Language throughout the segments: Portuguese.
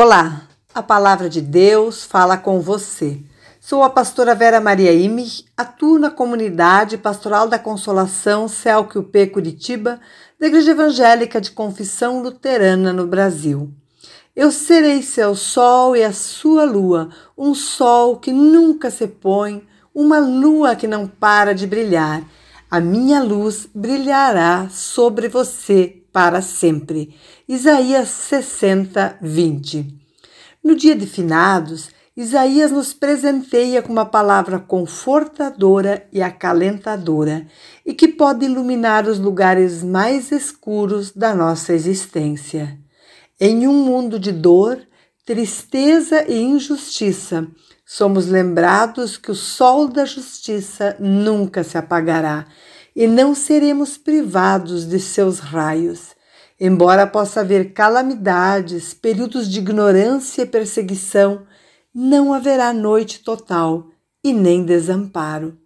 Olá, a palavra de Deus fala com você. Sou a pastora Vera Maria Imich, atuo na comunidade pastoral da Consolação Celque Curitiba, da Igreja Evangélica de Confissão Luterana no Brasil. Eu serei seu sol e a sua lua, um sol que nunca se põe, uma lua que não para de brilhar. A minha luz brilhará sobre você para sempre. Isaías 60, 20. No dia de finados, Isaías nos presenteia com uma palavra confortadora e acalentadora e que pode iluminar os lugares mais escuros da nossa existência. Em um mundo de dor, tristeza e injustiça, somos lembrados que o sol da justiça nunca se apagará e não seremos privados de seus raios. Embora possa haver calamidades, períodos de ignorância e perseguição, não haverá noite total e nem desamparo.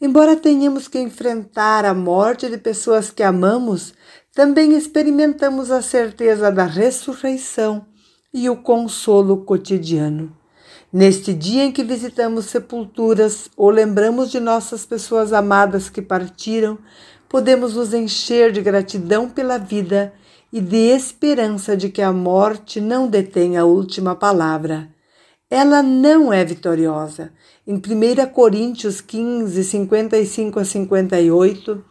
Embora tenhamos que enfrentar a morte de pessoas que amamos, também experimentamos a certeza da ressurreição e o consolo cotidiano. Neste dia em que visitamos sepulturas ou lembramos de nossas pessoas amadas que partiram, podemos nos encher de gratidão pela vida e de esperança de que a morte não detém a última palavra. Ela não é vitoriosa. Em 1 Coríntios 15, 55 a 58,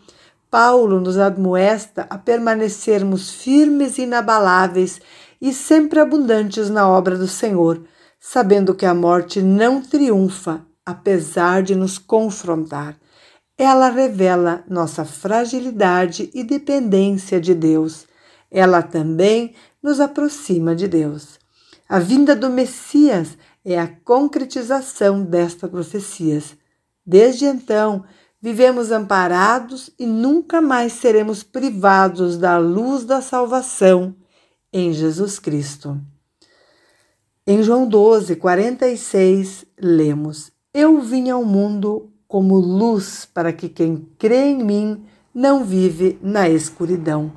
Paulo nos admoesta a permanecermos firmes e inabaláveis e sempre abundantes na obra do Senhor, sabendo que a morte não triunfa, apesar de nos confrontar. Ela revela nossa fragilidade e dependência de Deus. Ela também nos aproxima de Deus. A vinda do Messias é a concretização destas profecias. Desde então, vivemos amparados e nunca mais seremos privados da luz da salvação em Jesus Cristo. Em João 12, 46, lemos: Eu vim ao mundo como luz para que quem crê em mim não vive na escuridão.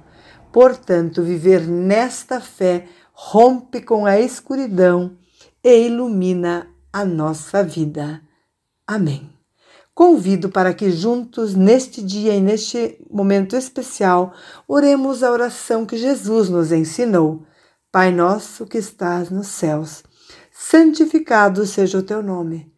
Portanto, viver nesta fé rompe com a escuridão e ilumina a nossa vida. Amém. Convido para que juntos, neste dia e neste momento especial, oremos a oração que Jesus nos ensinou. Pai nosso que estás nos céus, santificado seja o teu nome.